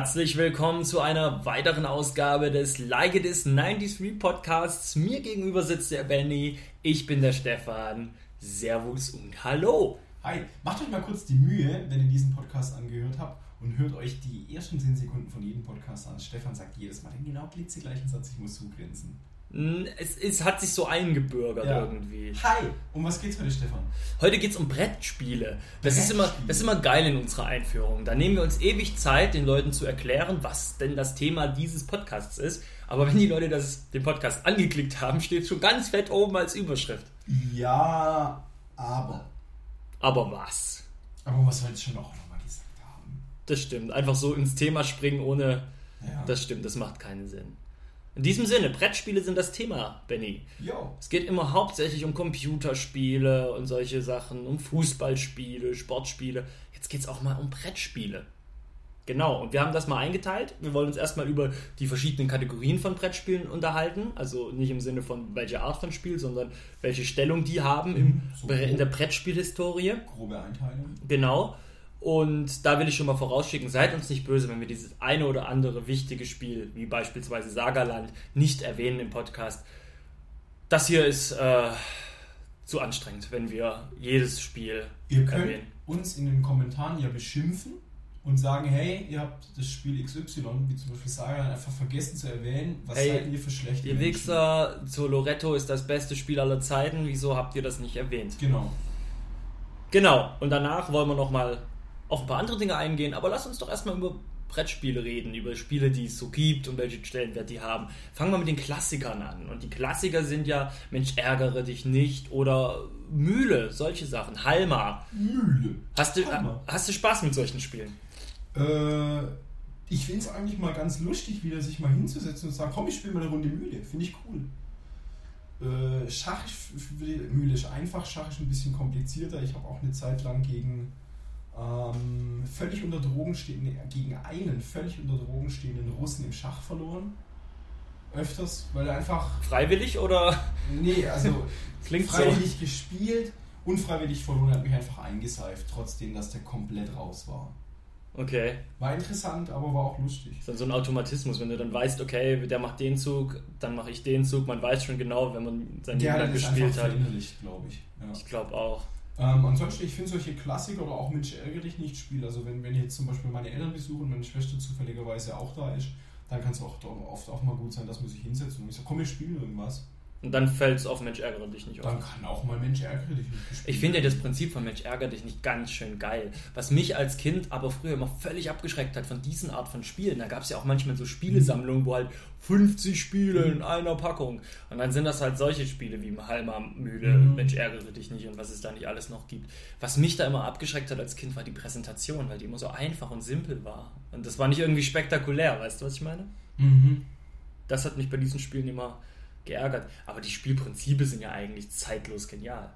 Herzlich willkommen zu einer weiteren Ausgabe des Like It Is 93 Podcasts. Mir gegenüber sitzt der Benny, ich bin der Stefan. Servus und Hallo. Hi, macht euch mal kurz die Mühe, wenn ihr diesen Podcast angehört habt und hört euch die ersten 10 Sekunden von jedem Podcast an. Stefan sagt jedes Mal den genau blitzegleichen Satz, ich muss zugrinsen. Es, es hat sich so eingebürgert Ja. irgendwie. Hi, um was geht's heute, Stefan? Heute geht es um Brettspiele. Das ist, immer, das ist immer geil in unserer Einführung. Da nehmen wir uns ewig Zeit, den Leuten zu erklären, was denn das Thema dieses Podcasts ist. Aber wenn die Leute das, den Podcast angeklickt haben, steht schon ganz fett oben als Überschrift. Ja, aber. Aber was? Aber was wir jetzt schon auch nochmal gesagt haben. Das stimmt. Einfach so ins Thema springen ohne. Ja. Das stimmt, das macht keinen Sinn. In diesem Sinne, Brettspiele sind das Thema, Benny. Jo. Es geht immer hauptsächlich um Computerspiele und solche Sachen, um Fußballspiele, Sportspiele. Jetzt geht es auch mal um Brettspiele. Genau, und wir haben das mal eingeteilt. Wir wollen uns erstmal über die verschiedenen Kategorien von Brettspielen unterhalten. Also nicht im Sinne von welche Art von Spiel, sondern welche Stellung die haben im, So in der Brettspielhistorie. Grobe Einteilung. Genau. Und da will ich schon mal vorausschicken, seid uns nicht böse, wenn wir dieses eine oder andere wichtige Spiel, wie beispielsweise Sagaland, nicht erwähnen im Podcast. Das hier ist äh, zu anstrengend, wenn wir jedes Spiel Ihr könnt erwähnen. uns in den Kommentaren ja beschimpfen und sagen, hey, ihr habt das Spiel XY, wie zum Beispiel Saga, einfach vergessen zu erwähnen. Was Hey, seid ihr für schlechte Ihr Menschen? Wichser, zu Loretto ist das beste Spiel aller Zeiten. Wieso habt ihr das nicht erwähnt? Genau. Genau. Und danach wollen wir nochmal auf ein paar andere Dinge eingehen. Aber lasst uns doch erstmal über Brettspiele reden, über Spiele, die es so gibt und welche Stellenwert die haben. Fangen wir mit den Klassikern an. Und die Klassiker sind ja Mensch, ärgere dich nicht oder Mühle, solche Sachen. Halma. Mühle. Hast du, Halma. hast du Spaß mit solchen Spielen? Äh, ich finde es eigentlich mal ganz lustig, wieder sich mal hinzusetzen und zu sagen, komm, ich spiele mal eine Runde Mühle. Finde ich cool. Äh, Schach, Mühle ist einfach, Schach ist ein bisschen komplizierter. Ich habe auch eine Zeit lang gegen ähm, völlig unter Drogen stehenden, gegen einen völlig unter Drogen stehenden Russen im Schach verloren. Öfters, weil er einfach, Freiwillig oder nee, also klingt so? freiwillig gespielt, unfreiwillig verloren, hat mich einfach eingeseift, trotzdem, dass der komplett raus war. Okay. War interessant, aber war auch lustig. Das ist dann so ein Automatismus, wenn du dann weißt, okay, der macht den Zug, dann mache ich den Zug. Man weiß schon genau, wenn man sein Leben lang gespielt hat. verinnerlicht, glaube ich. Ja. Ich glaube auch. Ähm, ansonsten, ich finde solche Klassiker oder auch Mensch ärgere nicht Spiele. Also wenn, wenn ich jetzt zum Beispiel meine Eltern besuche und meine Schwester zufälligerweise auch da ist, dann kann es auch oft auch mal gut sein, dass man sich hinsetzt und ich sage, komm, wir spielen irgendwas. Und dann fällt es auf Mensch, ärgere dich nicht auf. Dann kann auch mal Mensch ärgere dich nicht gespielt Ich finde ja das Prinzip von Mensch, ärgere dich nicht ganz schön geil. Was mich als Kind aber früher immer völlig abgeschreckt hat von diesen Art von Spielen. Da gab es ja auch manchmal so Spielesammlungen, wo halt 50 Spiele in einer Packung. Und dann sind das halt solche Spiele wie Halma Mühle, Mhm. Mensch, ärgere dich nicht und was es da nicht alles noch gibt. Was mich da immer abgeschreckt hat als Kind war die Präsentation, weil die immer so einfach und simpel war. Und das war nicht irgendwie spektakulär, weißt du, was ich meine? Mhm. Das hat mich bei diesen Spielen immer geärgert. Aber die Spielprinzipe sind ja eigentlich zeitlos genial.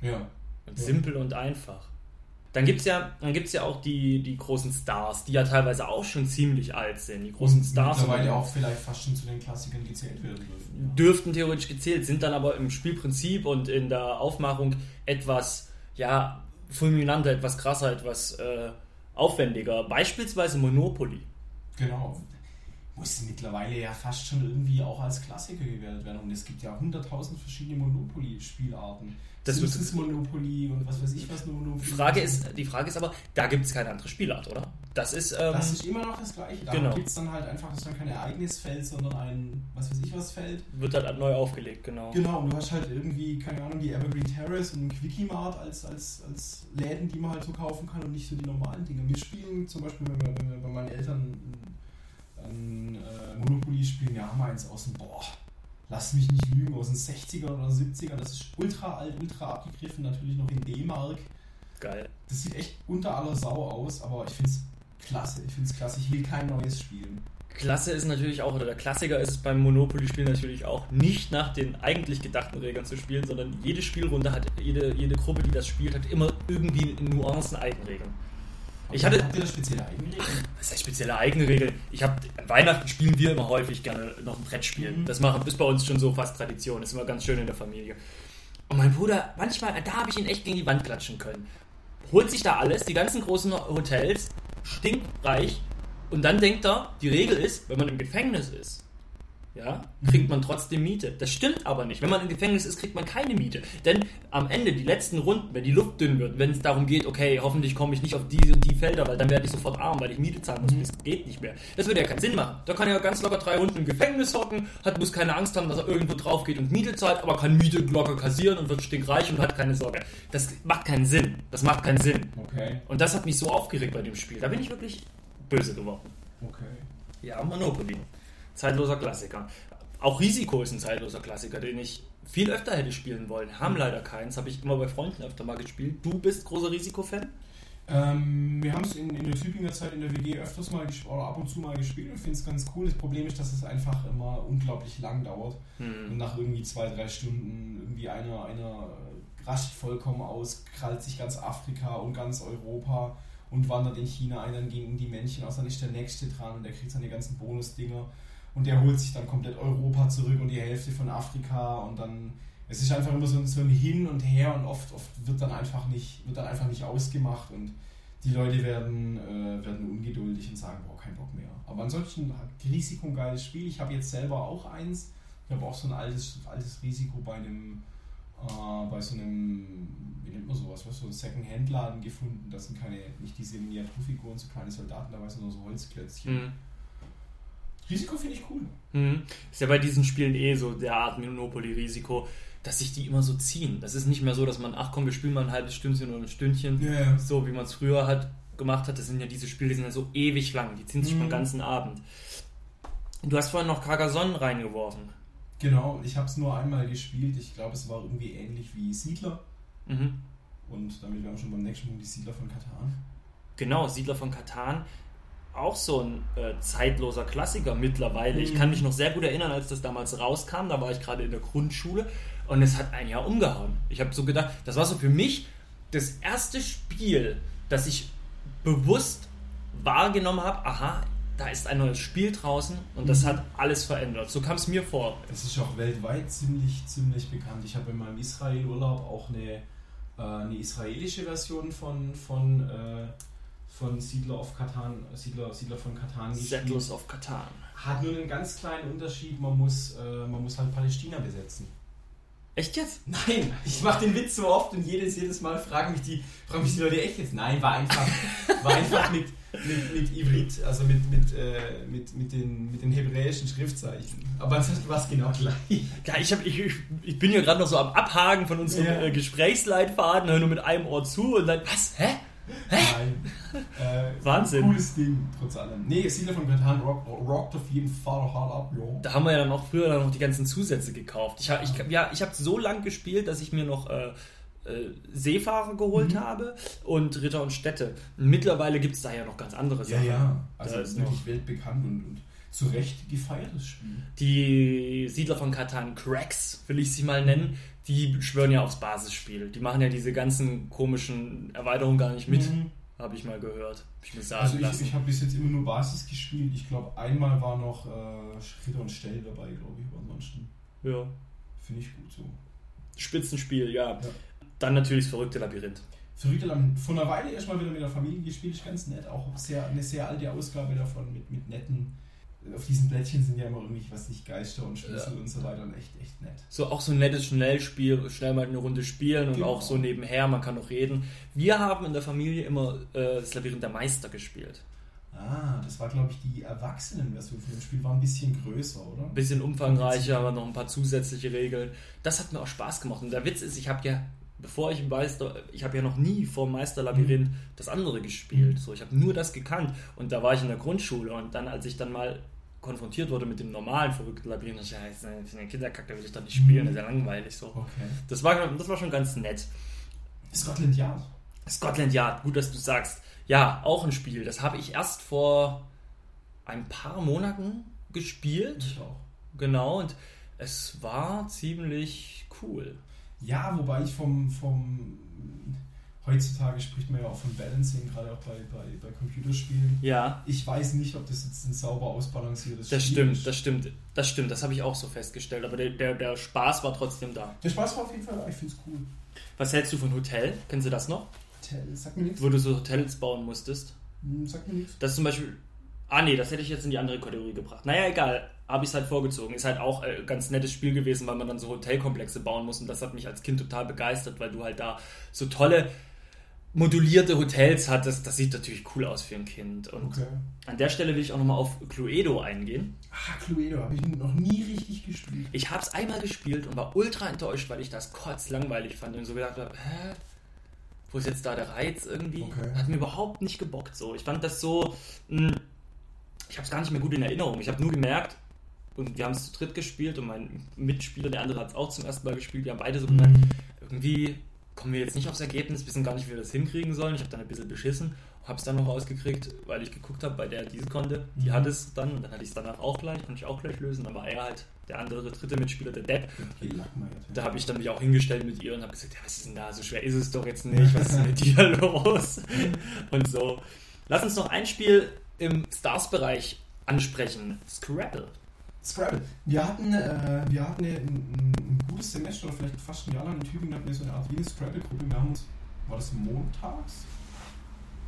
Ja. Und Ja. simpel und einfach. Dann gibt es ja, dann gibt's ja auch die, die großen Stars, die ja teilweise auch schon ziemlich alt sind. Die großen Und Stars mittlerweile auch vielleicht fast schon zu den Klassikern gezählt werden dürfen. dürften theoretisch gezählt, sind dann aber im Spielprinzip und in der Aufmachung etwas ja, fulminanter, etwas krasser, etwas äh, aufwendiger. Beispielsweise Monopoly. Genau. Muss mittlerweile ja fast schon irgendwie auch als Klassiker gewertet werden. Und es gibt ja hunderttausend verschiedene Monopoly-Spielarten. Das Simpsons Monopoly und was weiß ich was Monopoly. Die Frage ist, die Frage ist aber, da gibt es keine andere Spielart, oder? Das ist, ähm, Das ist immer noch das Gleiche. Da Genau. gibt es dann halt einfach, das ist dann kein Ereignisfeld, sondern ein, was weiß ich was Feld. wird halt neu aufgelegt, genau. Genau, und du hast halt irgendwie, keine Ahnung, die Evergreen Terrace und Quickie-Mart als, als, als Läden, die man halt so kaufen kann und nicht so die normalen Dinge. Wir spielen zum Beispiel, wenn wir, wenn wir bei meinen Eltern ein, äh, Monopoly spielen, ja, haben eins aus dem, boah, lass mich nicht lügen, aus den 60er oder 70er. Das ist ultra alt, ultra abgegriffen, natürlich noch in D-Mark. Geil. Das sieht echt unter aller Sau aus, aber ich finde es klasse. Ich finde es klasse. Ich will kein neues spielen. Klasse ist natürlich auch, oder der Klassiker ist es beim Monopoly-Spiel natürlich auch, nicht nach den eigentlich gedachten Regeln zu spielen, sondern jede Spielrunde hat, jede, jede Gruppe, die das spielt, hat immer irgendwie Nuancen Eigenregeln. Ich hatte- Habt ihr da spezielle Eigenregeln? Was heißt spezielle Eigenregeln? Ich habe Weihnachten spielen wir immer häufig gerne noch ein Brettspiel. Mhm. Das machen ist bei uns schon so fast Tradition, ist immer ganz schön in der Familie. Und mein Bruder, manchmal, da habe ich ihn echt gegen die Wand klatschen können. Holt sich da alles, die ganzen großen Hotels, stinkreich, Und dann denkt er, die Regel ist, wenn man im Gefängnis ist, ja, kriegt man trotzdem Miete. Das stimmt aber nicht. Wenn man im Gefängnis ist, kriegt man keine Miete. Denn am Ende, die letzten Runden, wenn die Luft dünn wird, wenn es darum geht, okay, hoffentlich komme ich nicht auf diese und die Felder, weil dann werde ich sofort arm, weil ich Miete zahlen muss. Das geht nicht mehr. Das würde ja keinen Sinn machen. Da kann er ja ganz locker drei Runden im Gefängnis hocken, hat, muss keine Angst haben, dass er irgendwo drauf geht und Miete zahlt, aber kann Miete locker kassieren und wird stinkreich und hat keine Sorge. Das macht keinen Sinn. Das macht keinen Sinn. Okay. Und das hat mich so aufgeregt bei dem Spiel. Da bin ich wirklich böse geworden. Okay. Ja, Monopoly. Zeitloser Klassiker. Auch Risiko ist ein zeitloser Klassiker, den ich viel öfter hätte spielen wollen. Haben leider keins, habe ich immer bei Freunden öfter mal gespielt. Du bist großer Risikofan? Ähm, wir haben es in, in der Tübinger Zeit in der WG öfters mal gespielt oder ab und zu mal gespielt und finde es ganz cool. Das Problem ist, dass es einfach immer unglaublich lang dauert. Hm. Und nach irgendwie zwei, drei Stunden irgendwie einer, einer rascht vollkommen aus, krallt sich ganz Afrika und ganz Europa und wandert in China ein, dann gegen die Männchen aus, dann ist der nächste dran und der kriegt seine ganzen Bonusdinger und der holt sich dann komplett Europa zurück und die Hälfte von Afrika und dann es ist einfach immer so, ein- so ein Hin und Her und oft, oft wird dann einfach nicht wird dann einfach nicht ausgemacht und die Leute werden, äh, werden ungeduldig und sagen, boah, kein Bock mehr. Aber ansonsten hat Risiko ein geiles Spiel. Ich habe jetzt selber auch eins. Ich habe auch so ein altes, altes Risiko bei einem, äh, bei so einem, wie nennt man sowas, was so ein Second-Hand-Laden gefunden. Da sind keine, nicht diese Miniaturfiguren, so kleine Soldaten dabei, sondern so Holzklötzchen. Hm. Risiko finde ich cool. Hm. Ist ja bei diesen Spielen eh so der Art Monopoly-Risiko, dass sich die immer so ziehen. Das ist nicht mehr so, dass man, ach komm, wir spielen mal ein halbes Stündchen oder ein Stündchen. Ja. So wie man es früher hat gemacht hat. Das sind ja diese Spiele, die sind ja so ewig lang. Die ziehen sich Mhm. schon den ganzen Abend. Du hast vorhin noch Carcassonne reingeworfen. Genau, ich habe es nur einmal gespielt. Ich glaube, es war irgendwie ähnlich wie Siedler. Mhm. Und damit wären wir schon beim nächsten Punkt, die Siedler von Katan. Genau, Siedler von Katan. Auch so ein äh, zeitloser Klassiker mittlerweile. Ich kann mich noch sehr gut erinnern, als das damals rauskam. Da war ich gerade in der Grundschule und es hat ein Jahr umgehauen. Ich habe so gedacht, das war so für mich das erste Spiel, das ich bewusst wahrgenommen habe. Aha, da ist ein neues Spiel draußen und das Mhm. hat alles verändert. So kam es mir vor. Das ist auch weltweit ziemlich, ziemlich bekannt. Ich habe in meinem Israel-Urlaub auch eine, äh, eine israelische Version von, von, äh, von Siedler of Katan, Siedler, Siedler von Katan gespielt. Settlers of Katan. Hat nur einen ganz kleinen Unterschied, man muss, äh, man muss halt Palästina besetzen. Echt jetzt? Nein, ich mache den Witz so oft und jedes, jedes Mal fragen mich, die, fragen mich die Leute echt jetzt. Nein, war einfach, war einfach mit, mit, mit Ivrit, also mit, mit, äh, mit, mit, den, mit den hebräischen Schriftzeichen. Aber das war es genau gleich. Ja, ich, hab, ich, ich, ich bin hier gerade noch so am Abhaken von unserem Ja. äh, Gesprächsleitfaden, höre nur mit einem Ohr zu und dann, was? Hä? Nein. Äh, Wahnsinn. Cooles Ding, trotz allem. Nee, Siedler von Katan rock, rockt auf jeden Fall hart ab, jo. Da haben wir ja dann auch früher dann noch die ganzen Zusätze gekauft. Ich, ich, ja, ich habe so lang gespielt, dass ich mir noch äh, äh, Seefahrer geholt Mhm. habe und Ritter und Städte. Mittlerweile gibt es da ja noch ganz andere Ja, Sachen. ja. Also Da ist wirklich weltbekannt und, und zu Recht gefeiertes Spiel. Die Siedler von Katan Cracks, will ich sie mal nennen, die schwören ja aufs Basisspiel. Die machen ja diese ganzen komischen Erweiterungen gar nicht mit, Mhm. habe ich mal gehört. Hab ich mir sagen Also ich, lassen. ich habe bis jetzt immer nur Basis gespielt. Ich glaube, einmal war noch äh, Ritter und Stell dabei, glaube ich. Aber ansonsten ja. finde ich gut so. Spitzenspiel, ja. Ja. Dann natürlich das verrückte Labyrinth. Verrückte Land. Vor einer Weile erstmal wieder mit der Familie gespielt, ist ganz nett. Auch sehr, eine sehr alte Ausgabe davon mit, mit netten. Auf diesen Blättchen sind ja immer irgendwie, was nicht, Geister und Schlüssel Ja. und so weiter und echt, echt nett. So auch so ein nettes Schnellspiel, schnell mal eine Runde spielen und Genau. auch so nebenher, man kann noch reden. Wir haben in der Familie immer äh, das Labyrinth der Meister gespielt. Ah, das war, glaube ich, die Erwachsenenversion von dem Spiel. War ein bisschen größer, oder? Ein bisschen umfangreicher, aber noch ein paar zusätzliche Regeln. Das hat mir auch Spaß gemacht. Und der Witz ist, ich habe ja, bevor ich Meister, ich habe ja noch nie vor Meisterlabyrinth das andere gespielt. So, ich habe nur das gekannt. Und da war ich in der Grundschule und dann, als ich dann mal konfrontiert wurde mit dem normalen verrückten Labyrinth, dachte ich, ja, das ist eine Kinderkacke, da will ich doch nicht spielen, das ist ja langweilig so. Okay. Das war, das war schon ganz nett. Scotland Yard. Scotland Yard, gut, dass du sagst. Ja, auch ein Spiel. Das habe ich erst vor ein paar Monaten gespielt. Ich auch. Genau, und es war ziemlich cool. Ja, wobei ich vom, vom heutzutage spricht man ja auch von Balancing, gerade auch bei, bei, bei Computerspielen. Ja, Ich weiß nicht, ob das jetzt ein sauber ausbalanciertes das Spiel stimmt, ist. das stimmt, das stimmt, das habe ich auch so festgestellt, aber der, der, der Spaß war trotzdem da. Der Spaß war auf jeden Fall da, ich finde es cool. Was hältst du von Hotel? Kennst du das noch? Hotel, sag mir nichts. Wo du so Hotels bauen musstest. Hm, Sag mir nichts. Das ist zum Beispiel Ah nee, das hätte ich jetzt in die andere Kategorie gebracht. Naja, egal. Habe ich es halt vorgezogen. Ist halt auch ein äh, ganz nettes Spiel gewesen, weil man dann so Hotelkomplexe bauen muss. Und das hat mich als Kind total begeistert, weil du halt da so tolle modulierte Hotels hattest. Das sieht natürlich cool aus für ein Kind. Und Okay. an der Stelle will ich auch nochmal auf Cluedo eingehen. Ah, Cluedo habe ich noch nie richtig gespielt. Ich habe es einmal gespielt und war ultra enttäuscht, weil ich das kotzlangweilig fand und so gedacht habe, hä? Wo ist jetzt da der Reiz irgendwie? Okay. Hat mir überhaupt nicht gebockt so. Ich fand das so, mh, ich habe es gar nicht mehr gut in Erinnerung. Ich habe nur gemerkt, und wir haben es zu dritt gespielt und mein Mitspieler, der andere hat es auch zum ersten Mal gespielt, wir haben beide so gemerkt, irgendwie kommen wir jetzt nicht aufs Ergebnis, wissen gar nicht, wie wir das hinkriegen sollen. Ich habe dann ein bisschen beschissen, habe es dann noch rausgekriegt, weil ich geguckt habe, bei der diese konnte. Die hat es dann, und dann hatte ich es danach auch gleich, konnte ich auch gleich lösen. Dann war er halt der andere, dritte Mitspieler, der Depp. Da habe ich dann mich auch hingestellt mit ihr und habe gesagt, ja, was ist denn da, so schwer ist es doch jetzt nicht, was ist denn mit dir los? Und so. Lass uns noch ein Spiel im Stars-Bereich ansprechen. Scrabble. Scrabble. Wir hatten, äh, wir hatten ein, ein, ein gutes Semester oder vielleicht fast ein Jahr lang in Tübingen hatten wir so eine Art wie Scrabble-Gruppe. Wir haben uns, war das montags?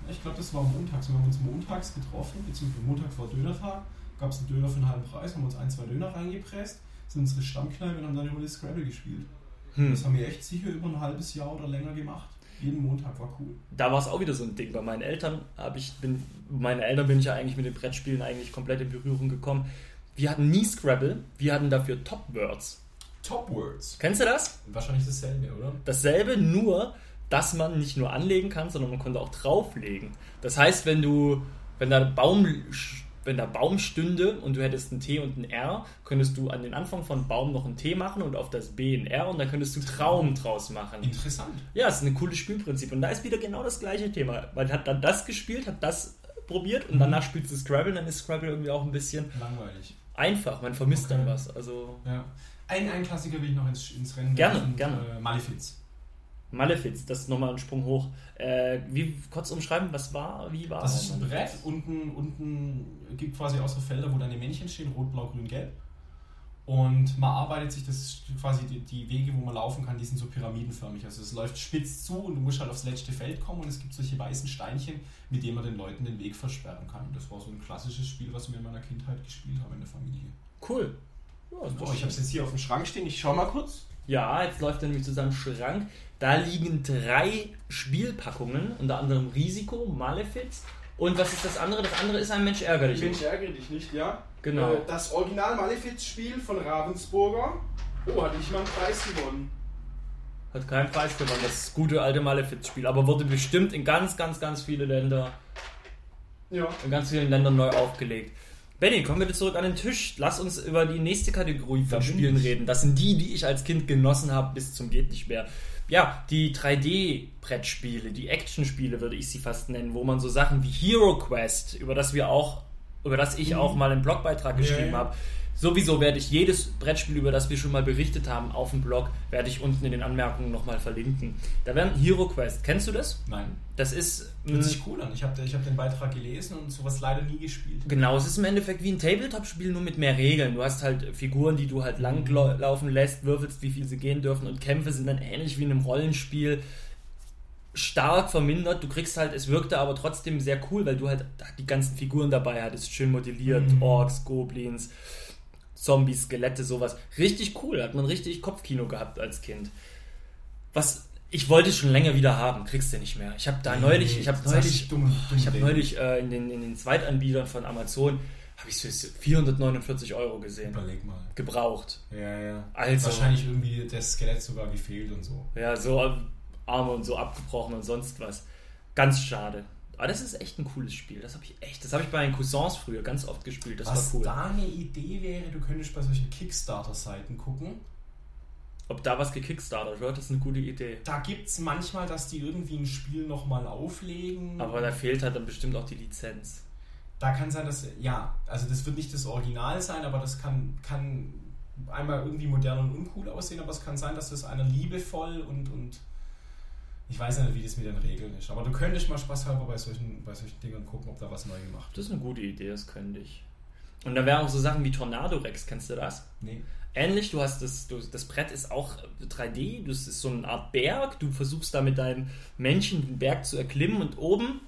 Ich glaube, das war montags. Wir haben uns montags getroffen, beziehungsweise montags war Dönertag. Gab es einen Döner für einen halben Preis, haben uns ein, zwei Döner reingepresst, sind unsere Stammkneipe und haben dann eine Runde Scrabble gespielt. Hm. Das haben wir echt sicher über ein halbes Jahr oder länger gemacht. Jeden Montag war cool. Da war es auch wieder so ein Ding. Bei meinen Eltern habe ich, bin, meine Eltern bin ich ja eigentlich mit den Brettspielen eigentlich komplett in Berührung gekommen. Wir hatten nie Scrabble, wir hatten dafür Top Words. Top Words. Kennst du das? Wahrscheinlich dasselbe, oder? Dasselbe, nur dass man nicht nur anlegen kann, sondern man konnte auch drauflegen. Das heißt, wenn du, wenn da Baum, wenn da Baum stünde und du hättest ein T und ein R, könntest du an den Anfang von Baum noch ein T machen und auf das B ein R und dann könntest du Traum draus machen. Interessant. Ja, es ist ein cooles Spielprinzip und da ist wieder genau das gleiche Thema. Man hat dann das gespielt, hat das probiert und danach spielst du Scrabble, dann ist Scrabble irgendwie auch ein bisschen Langweilig. Einfach, man vermisst Okay. dann was. Also Ja. Ein, ein Klassiker will ich noch ins, ins Rennen Gerne, werfen. gerne. Äh, Malefiz. Malefiz, das ist nochmal ein Sprung hoch. Äh, wie kurz umschreiben, was war, wie war Das ist ein? Brett. Unten, unten gibt quasi auch so Felder, wo deine Männchen stehen: Rot, Blau, Grün, Gelb. Und man arbeitet sich, das ist quasi die, die Wege, wo man laufen kann, die sind so pyramidenförmig. Also es läuft spitz zu und du musst halt aufs letzte Feld kommen und es gibt solche weißen Steinchen, mit denen man den Leuten den Weg versperren kann. Das war so ein klassisches Spiel, was wir in meiner Kindheit gespielt haben in der Familie. Cool. Ja, Oh, ich habe es jetzt hier auf dem Schrank stehen. Ich schau mal kurz. Ja, jetzt läuft er nämlich zu seinem Schrank. Da liegen drei Spielpackungen, unter anderem Risiko, Malefiz. Und was ist das andere? Das andere ist ein Mensch ärger dich. Mensch, ärgere dich nicht, ja? Genau. Äh, Das Original Malefiz-Spiel von Ravensburger. Oh, hatte ich mal einen Preis gewonnen. Hat keinen Preis gewonnen, das gute alte Malefiz-Spiel. Aber wurde bestimmt in ganz, ganz, ganz viele Länder, Ja. in ganz vielen Ländern neu aufgelegt. Benny, kommen wir zurück an den Tisch. Lass uns über die nächste Kategorie von Spielen reden. Das sind die, die ich als Kind genossen habe, bis zum geht nicht mehr. Ja, die 3D-Brettspiele, die Actionspiele würde ich sie fast nennen, wo man so Sachen wie Hero Quest, über das wir auch, über das ich auch mal einen Blogbeitrag geschrieben ja. habe. Sowieso werde ich jedes Brettspiel, über das wir schon mal berichtet haben, auf dem Blog, werde ich unten in den Anmerkungen nochmal verlinken. Da wäre Hero Quest. Kennst du das? Nein. Das ist. Hört mh, sich cool an. Ich habe ich hab den Beitrag gelesen und sowas leider nie gespielt. Genau, es ist im Endeffekt wie ein Tabletop-Spiel, nur mit mehr Regeln. Du hast halt Figuren, die du halt lang lau- laufen lässt, würfelst, wie viel sie gehen dürfen und Kämpfe sind dann ähnlich wie in einem Rollenspiel stark vermindert. Du kriegst halt, es wirkte aber trotzdem sehr cool, weil du halt die ganzen Figuren dabei hattest, schön modelliert, Mhm. Orks, Goblins, Zombies, Skelette, sowas. Richtig cool, hat man richtig Kopfkino gehabt als Kind. Was ich wollte schon länger wieder haben, kriegst du nicht mehr. Ich habe da neulich, ich habe neulich dumm, dumm ich habe neulich äh, in, den, in den Zweitanbietern von Amazon habe ich es für 449 Euro gesehen. Überleg mal. Gebraucht. Ja, ja. Also, Wahrscheinlich irgendwie das Skelett sogar gefehlt und so. ja, so Arme und so abgebrochen und sonst was. Ganz schade. Aber das ist echt ein cooles Spiel. Das habe ich echt, das habe ich bei meinen Cousins früher ganz oft gespielt. Das Was war cool. da eine Idee wäre, du könntest bei solchen Kickstarter-Seiten gucken. Ob da was gekickstartet wird, ist eine gute Idee. Da gibt es manchmal, dass die irgendwie ein Spiel nochmal auflegen. Aber da fehlt halt dann bestimmt auch die Lizenz. da kann sein, dass, ja, also das wird nicht das Original sein, aber das kann, kann einmal irgendwie modern und uncool aussehen, aber es kann sein, dass das einer liebevoll und, und ich weiß nicht, wie das mit den Regeln ist. Aber du könntest mal spaßhalber bei solchen, bei solchen Dingern gucken, ob da was neu gemacht Das ist eine gute Idee, das könnte ich. Und da wären auch so Sachen wie Tornado Rex, kennst du das? Nee. Ähnlich, du hast das, du, das Brett ist auch 3D, das ist so eine Art Berg, du versuchst da mit deinem Männchen den Berg zu erklimmen und oben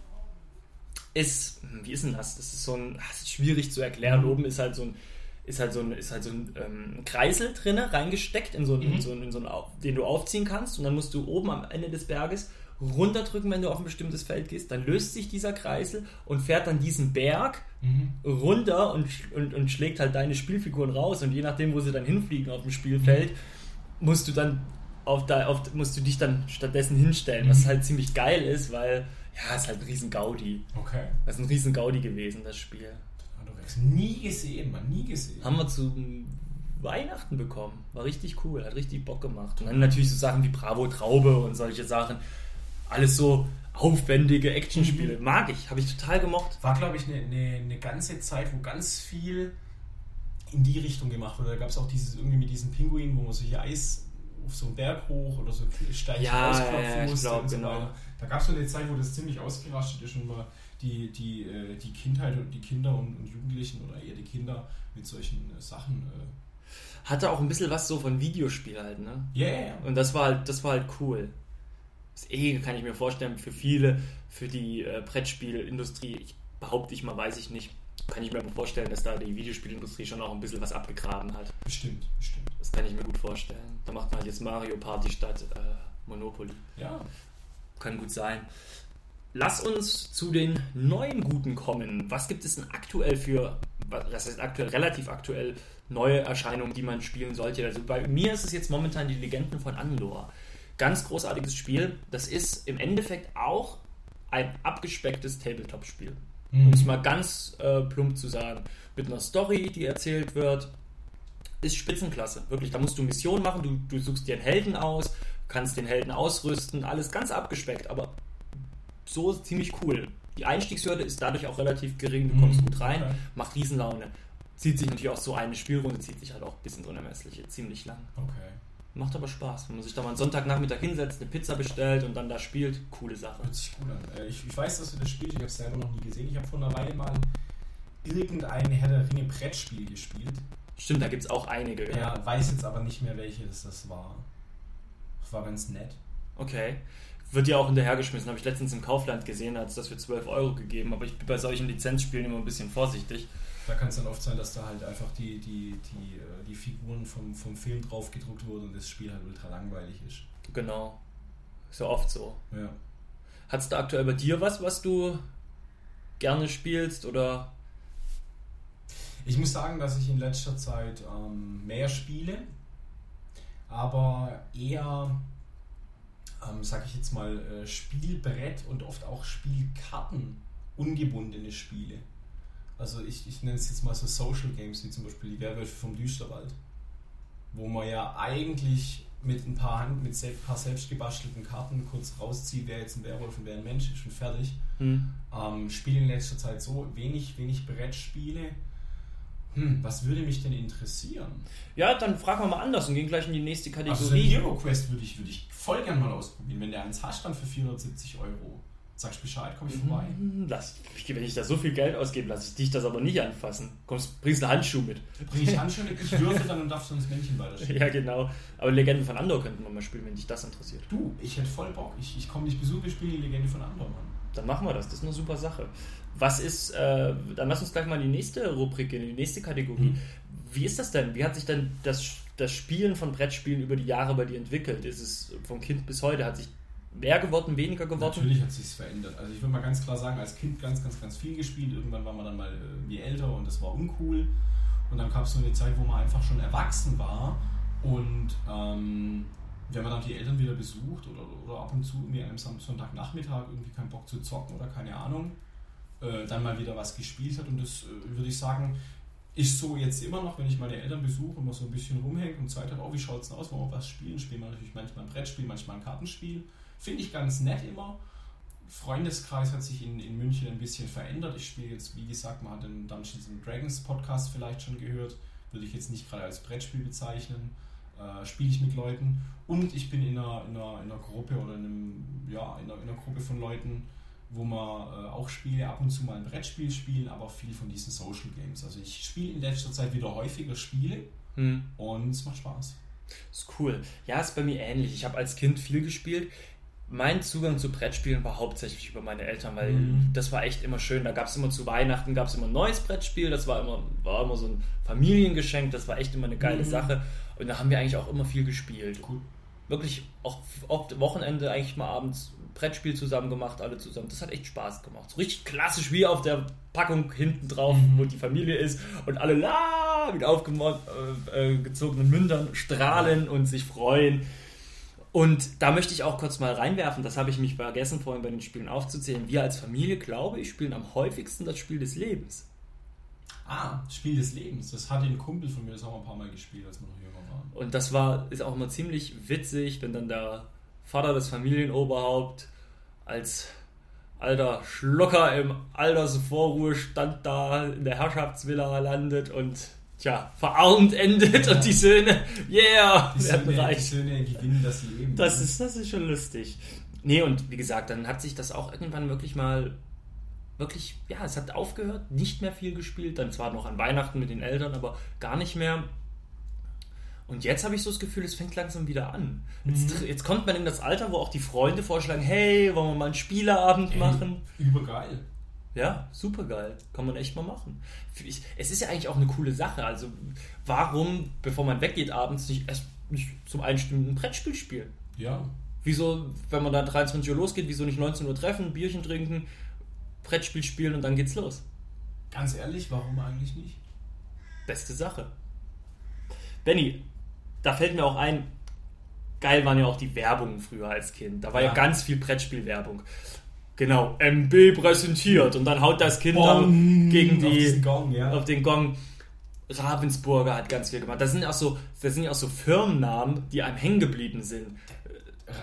ist, wie ist denn das? Das ist so ein, das ist schwierig zu erklären. Oben ist halt so ein, ist halt so ein, ist halt so ein ähm, Kreisel drinne reingesteckt in so, einen, in so, einen, in so einen, den du aufziehen kannst und dann musst du oben am Ende des Berges runterdrücken, wenn du auf ein bestimmtes Feld gehst, dann löst sich dieser Kreisel und fährt dann diesen Berg Mhm. runter und, und, und schlägt halt deine Spielfiguren raus und je nachdem, wo sie dann hinfliegen auf dem Spielfeld, musst du dann auf, da, auf musst du dich dann stattdessen hinstellen, was halt ziemlich geil ist, weil ja, es ist halt ein riesen Gaudi. Okay. Das ist ein riesen Gaudi gewesen, das Spiel. Adorex. Nie gesehen, man, nie gesehen. Haben wir zu Weihnachten bekommen. War richtig cool, hat richtig Bock gemacht. Und dann natürlich so Sachen wie Bravo Traube und solche Sachen. Alles so aufwendige Actionspiele. Mag ich, habe ich total gemocht. War, glaube ich, eine ne, ne ganze Zeit, wo ganz viel in die Richtung gemacht wurde. Da gab es auch dieses irgendwie mit diesen Pinguinen, wo man so hier Eis auf so einen Berg hoch oder so Steinchen Ja, ausklopfen ja, ich musste glaub, und so genau. weiter. Da gab es so eine Zeit, wo das ziemlich ausgerastet ist und man die, die, äh, die Kindheit und die Kinder und, und Jugendlichen oder eher die Kinder mit solchen äh, Sachen. äh, Hatte auch ein bisschen was so von Videospiel halt, ne? Ja, ja. Und das war halt, das war halt cool. Das eh kann ich mir vorstellen, für viele, für die äh, Brettspielindustrie, ich behaupte ich mal, weiß ich nicht, kann ich mir aber vorstellen, dass da die Videospielindustrie schon auch ein bisschen was abgegraben hat. Bestimmt, bestimmt. Das kann ich mir gut vorstellen. Da macht man halt jetzt Mario Party statt äh, Monopoly. Ja. Kann gut sein. Lass uns zu den neuen Guten kommen. Was gibt es denn aktuell für, was heißt aktuell, relativ aktuell, neue Erscheinungen, die man spielen sollte? Also bei mir ist es jetzt momentan die Legenden von Andor. Ganz großartiges Spiel. Das ist im Endeffekt auch ein abgespecktes Tabletop-Spiel. Um es mal ganz äh, plump zu sagen. Mit einer Story, die erzählt wird. Ist Spitzenklasse. Wirklich, da musst du Missionen machen, du, du suchst dir einen Helden aus, kannst den Helden ausrüsten, alles ganz abgespeckt, aber so ziemlich cool. Die Einstiegshürde ist dadurch auch relativ gering, du kommst Mhm, gut rein, macht Riesenlaune. Zieht sich natürlich auch so eine Spielrunde, zieht sich halt auch bis ins Unermessliche, ziemlich lang. Okay. Macht aber Spaß, wenn man sich da mal einen Sonntagnachmittag hinsetzt, eine Pizza bestellt und dann da spielt, coole Sache. Hört sich gut an. Äh, Ich, ich weiß, dass du das spielst, ich habe es selber noch nie gesehen. Ich habe vor einer Weile mal irgendein Herr der Ringe Brettspiel gespielt. Stimmt, da gibt es auch einige. Ja, weiß jetzt aber nicht mehr, welches das war. Das war ganz nett. Okay. Wird ja auch hinterhergeschmissen, habe ich letztens im Kaufland gesehen, hat es das für 12 Euro gegeben, aber ich bin bei solchen Lizenzspielen immer ein bisschen vorsichtig. Da kann es dann oft sein, dass da halt einfach die, die, die, äh, die Figuren vom, vom Film drauf gedruckt wurden und das Spiel halt ultra langweilig ist. Genau. Ist ja oft so. Ja. Hat es da aktuell bei dir was, was du gerne spielst oder Ich muss sagen, dass ich in letzter Zeit ähm, mehr spiele, aber eher, ähm, sag ich jetzt mal, äh, Spielbrett und oft auch Spielkarten ungebundene Spiele. Also ich, ich nenne es jetzt mal so Social Games, wie zum Beispiel die Werwölfe vom Düsterwald, wo man ja eigentlich mit ein paar, Hand, mit ein paar selbst gebastelten Karten kurz rauszieht, wer jetzt ein Werwolf und wer ein Mensch ist und fertig. hm. Ähm, spiele in letzter Zeit so wenig, wenig Brettspiele. Hm, was würde mich denn interessieren? Ja, dann fragen wir mal anders und gehen gleich in die nächste Also so ein Kategorie. Hero Quest würde ich, würde ich voll gern mal ausprobieren. Wenn der eins hast, dann für 470 Euro. Sagst Bescheid, komm ich vorbei. Hm, Lass, wenn ich da so viel Geld ausgebe, lasse ich dich das aber nicht anfassen. Kommst, bringst einen Handschuh mit. Bring ich Handschuhe mit, ich würfe dann und darfst du ins Männchen weiterschieben. Ja, genau. Aber Legenden von Andor könnten wir mal spielen, wenn dich das interessiert. Du, ich hätte voll Bock. Ich, ich komme dich besuchen, wir spielen die Legende von Andor, Mann. Dann machen wir das. Das ist eine super Sache. Was ist, äh, dann lass uns gleich mal in die nächste Rubrik gehen, in die nächste Kategorie. Mhm. Wie ist das denn? Wie hat sich denn das, das Spielen von Brettspielen über die Jahre bei dir entwickelt? Ist es vom Kind bis heute? Hat sich mehr geworden, weniger geworden? Natürlich hat sich's verändert. Also ich würde mal ganz klar sagen, als Kind ganz, ganz, ganz viel gespielt. Irgendwann war man dann mal irgendwie älter und das war uncool. Und dann gab es so eine Zeit, wo man einfach schon erwachsen war. Und ähm, wenn man dann die Eltern wieder besucht oder, oder ab und zu irgendwie am Sonntagnachmittag irgendwie keinen Bock zu zocken oder keine Ahnung, äh, dann mal wieder was gespielt hat. Und das äh, würde ich sagen, ist so jetzt immer noch, wenn ich meine Eltern besuche und man so ein bisschen rumhängt und Zeit hat, oh, wie schaut es denn aus, wollen wir was spielen? Spielen wir natürlich manchmal ein Brettspiel, manchmal ein Kartenspiel. Finde ich ganz nett immer. Freundeskreis hat sich in, in München ein bisschen verändert. Ich spiele jetzt, wie gesagt, man hat den Dungeons and Dragons Podcast vielleicht schon gehört. Würde ich jetzt nicht gerade als Brettspiel bezeichnen. Äh, spiele ich mit Leuten. Und ich bin in einer, in einer, in einer Gruppe oder in, einem, ja, in, einer, in einer Gruppe von Leuten, wo man äh, auch Spiele ab und zu mal ein Brettspiel spielen, aber viel von diesen Social Games. Also ich spiele in letzter Zeit wieder häufiger Spiele Hm. und es macht Spaß. Ist cool. Ja, ist bei mir ähnlich. Ich habe als Kind viel gespielt. mein Zugang zu Brettspielen war hauptsächlich über meine Eltern, weil Mhm. das war echt immer schön. Da gab es immer zu Weihnachten gab es immer ein neues Brettspiel. Das war immer, war immer so ein Familiengeschenk. Das war echt immer eine geile Mhm. Sache. Und da haben wir eigentlich auch immer viel gespielt. Cool. Wirklich auch oft Wochenende eigentlich mal abends Brettspiel zusammen gemacht, alle zusammen. Das hat echt Spaß gemacht. So richtig klassisch wie auf der Packung hinten drauf, Mhm. wo die Familie ist und alle la mit aufgezogenen äh, äh, Mündern strahlen und sich freuen. Und da möchte ich auch kurz mal reinwerfen, das habe ich mich vergessen vorhin bei den Spielen aufzuzählen. Wir als Familie, glaube ich, spielen am häufigsten das Spiel des Lebens. Ah, Spiel des Lebens. Das hatte ein Kumpel von mir, das haben wir ein paar Mal gespielt, als wir noch jünger waren. Und das war, ist auch immer ziemlich witzig, wenn dann der Vater des Familienoberhaupt als alter Schlucker im Altersvorruhestand da in der Herrschaftsvilla landet und tja, verarmt endet und die Söhne, yeah, Die werden Söhne, die reich. Söhne gewinnen das Leben. Das ne? ist, das ist schon lustig. Nee, und wie gesagt, dann hat sich das auch irgendwann wirklich mal, wirklich, ja, es hat aufgehört, nicht mehr viel gespielt, dann zwar noch an Weihnachten mit den Eltern, aber gar nicht mehr. Und jetzt habe ich so das Gefühl, es fängt langsam wieder an. Jetzt, jetzt kommt man in das Alter, wo auch die Freunde vorschlagen, hey, wollen wir mal einen Spieleabend Ey, machen? Übergeil. Ja, super geil. Kann man echt mal machen. Ich, es ist ja eigentlich auch eine coole Sache. Also, warum, bevor man weggeht abends, nicht erst nicht zum Einstimmen ein Brettspiel spielen? Ja. Wieso, wenn man da 23 Uhr losgeht, wieso nicht 19 Uhr treffen, Bierchen trinken, Brettspiel spielen und dann geht's los? Ganz ehrlich, warum eigentlich nicht? Beste Sache. Benny, da fällt mir auch ein, geil waren ja auch die Werbungen früher als Kind. Da war ja, Ja. ganz viel Brettspielwerbung. Genau, MB präsentiert und dann haut das Kind dann gegen Auf die diesen Gong, ja. auf den Gong. Ravensburger hat ganz viel gemacht. Das sind auch so, das sind ja auch so Firmennamen, die einem hängen geblieben sind.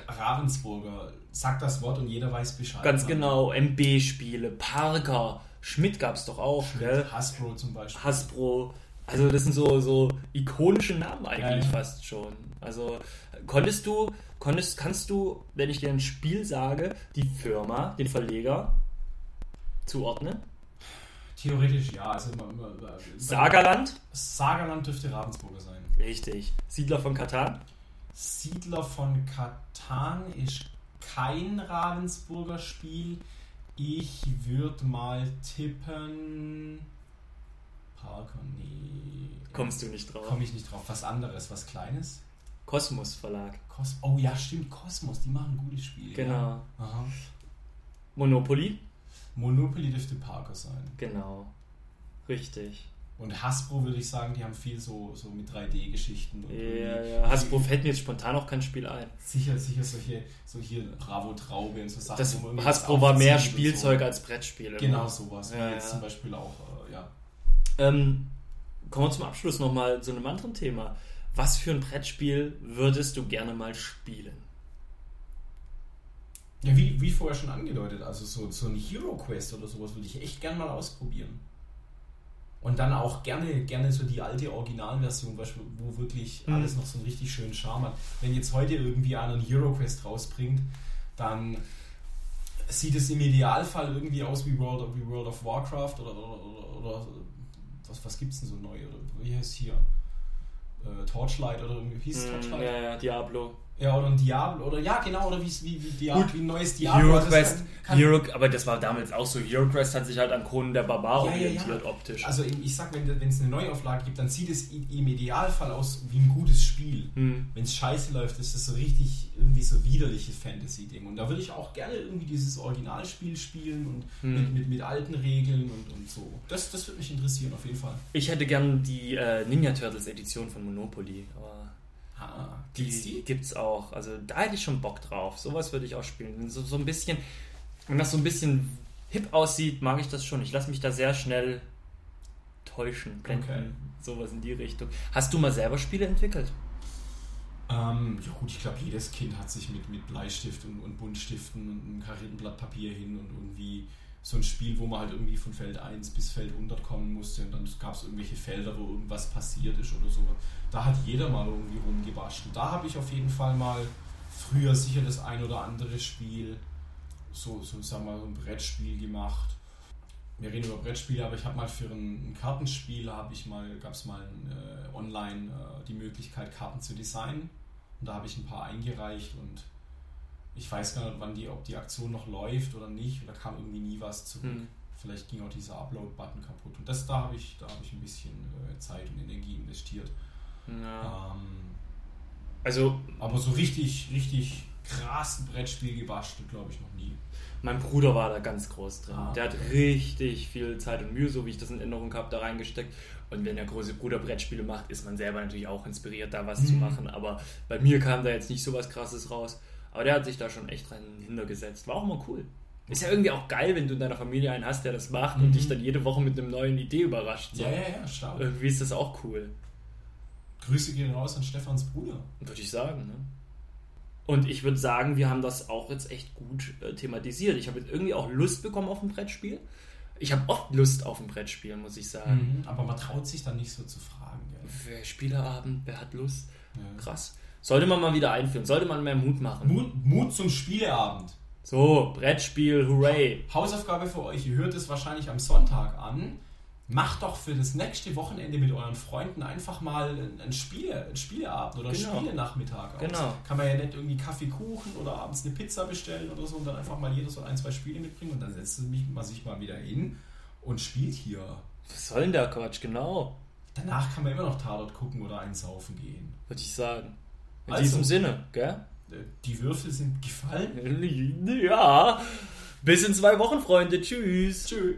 Ravensburger. Sagt das Wort und jeder weiß Bescheid. Ganz ne? genau, MB-Spiele, Parker, Schmidt gab es doch auch, gell? Hasbro zum Beispiel. Hasbro. Also das sind so, so ikonische Namen eigentlich Ja, ja. fast schon. Also konntest du, konntest, kannst du, wenn ich dir ein Spiel sage, die Firma, den Verleger zuordnen? Theoretisch ja. Also Sagerland? Sagerland dürfte Ravensburger sein. Richtig. Siedler von Katan? Siedler von Katan ist kein Ravensburger Spiel. Ich würde mal tippen. Parker, nee. Kommst du nicht drauf. Komme ich nicht drauf. Was anderes, was Kleines? Kosmos Verlag. Kos oh ja, stimmt, Kosmos, die machen ein gutes Spiel. Genau. Ja. Monopoly? Monopoly dürfte Parker sein. Genau. Richtig. Und Hasbro würde ich sagen, die haben viel so, so mit 3D-Geschichten. und Ja, ja. Hasbro fällt mir jetzt spontan auch kein Spiel ein. Sicher, sicher solche, so hier Bravo Traube und so Sachen. Das Hasbro war mehr Spielzeug so. als Brettspiele. Genau sowas. Ja, jetzt ja. zum Beispiel auch, äh, ja. Ähm, kommen wir zum Abschluss nochmal zu einem anderen Thema. Was für ein Brettspiel würdest du gerne mal spielen? Ja, wie, wie vorher schon angedeutet, also so, so ein Hero Quest oder sowas würde ich echt gern mal ausprobieren. Und dann auch gerne, gerne so die alte Originalversion, wo wirklich Mhm. alles noch so einen richtig schönen Charme hat. Wenn jetzt heute irgendwie einer einen Hero Quest rausbringt, dann sieht es im Idealfall irgendwie aus wie World of, wie World of Warcraft oder, oder, oder, was, was gibt es denn so neu? Oder wie heißt hier? Äh, Torchlight oder irgendwie, hieß Hm, Torchlight? ja, ja, Diablo. Ja, oder ein Diablo, oder ja, genau, oder wie, wie, wie, Dia Gut. wie ein neues Diablo. Hero Also Hero, aber das war damals auch so. Hero Quest hat sich halt an Kronen der Barbar Ja, ja, ja. orientiert optisch. Also ich sag, wenn es eine Neuauflage gibt, dann sieht es im Idealfall aus wie ein gutes Spiel. Hm. Wenn es scheiße läuft, ist das so richtig irgendwie so widerliches Fantasy-Ding. Und da würde ich auch gerne irgendwie dieses Originalspiel spielen und Hm. mit, mit, mit alten Regeln und, und so. Das, das würde mich interessieren, auf jeden Fall. Ich hätte gern die äh, Ninja Turtles Edition von Monopoly, aber Ah, die, gibt's die? gibt's auch. Also da hätte ich schon Bock drauf. Sowas würde ich auch spielen. So, so ein bisschen, wenn das so ein bisschen hip aussieht, mag ich das schon. Ich lasse mich da sehr schnell täuschen, blenden. Okay. Sowas in die Richtung. Hast du mal selber Spiele entwickelt? Ähm, ja gut, ich glaube, jedes Kind hat sich mit, mit Bleistift und, und Buntstiften und einem Karrierenblatt Papier hin und irgendwie so ein Spiel, wo man halt irgendwie von Feld 1 bis Feld 100 kommen musste und dann gab es irgendwelche Felder, wo irgendwas passiert ist oder so. Da hat jeder mal irgendwie rumgebastelt. Da habe ich auf jeden Fall mal früher sicher das ein oder andere Spiel, so, so sagen wir mal, so ein Brettspiel gemacht. Wir reden über Brettspiele, aber ich habe mal für ein, ein Kartenspiel, habe ich mal, gab es mal ein, äh, online äh, die Möglichkeit, Karten zu designen. Und da habe ich ein paar eingereicht und ich weiß gar nicht, wann die, ob die Aktion noch läuft oder nicht. Da kam irgendwie nie was zurück. Hm. Vielleicht ging auch dieser Upload-Button kaputt. Und das da habe ich, da habe ich ein bisschen äh, Zeit und Energie investiert. Ja. Ähm, Also, aber so richtig, richtig krass ein Brettspiel gebastelt, glaube ich, noch nie. mein Bruder war da ganz groß drin. Ah, Der hat richtig viel Zeit und Mühe, so wie ich das in Erinnerung habe, da reingesteckt. Und wenn der große Bruder Brettspiele macht, ist man selber natürlich auch inspiriert, da was zu Mhm. machen. Aber bei mir kam da jetzt nicht so was Krasses raus. Aber der hat sich da schon echt dran hintergesetzt. War auch mal cool. Ist ja irgendwie auch geil, wenn du in deiner Familie einen hast, der das macht und Mhm. dich dann jede Woche mit einer neuen Idee überrascht. So. Ja, ja, ja, stark. Irgendwie ist das auch cool. Grüße gehen raus an Stefans Bruder. Würde ich sagen. Ne? Und ich würde sagen, wir haben das auch jetzt echt gut äh, thematisiert. Ich habe jetzt irgendwie auch Lust bekommen auf ein Brettspiel. Ich habe oft Lust auf ein Brettspiel, muss ich sagen. Aber man traut sich dann nicht so zu fragen. Gell? Wer Spieleabend, wer hat Lust? Ja. Krass. Sollte man mal wieder einführen, sollte man mehr Mut machen. Mut, Mut zum Spieleabend. So, Brettspiel, hooray. Hausaufgabe für euch, ihr hört es wahrscheinlich am Sonntag an. Macht doch für das nächste Wochenende mit euren Freunden einfach mal ein, Spiele, ein Spieleabend oder ein Genau. Spiele-Nachmittag aus. Genau. Kann man ja nicht irgendwie Kaffee, Kuchen oder abends eine Pizza bestellen oder so und dann einfach mal jeder so ein, zwei Spiele mitbringen und dann setzt man sich mal wieder hin und spielt hier. Was soll denn der Quatsch? Genau, Danach kann man immer noch Tatort gucken oder einsaufen gehen. würde ich sagen. In Also. diesem Sinne, gell? Äh, Die Würfel sind gefallen. Ja. Bis in zwei Wochen, Freunde. Tschüss. Tschüss.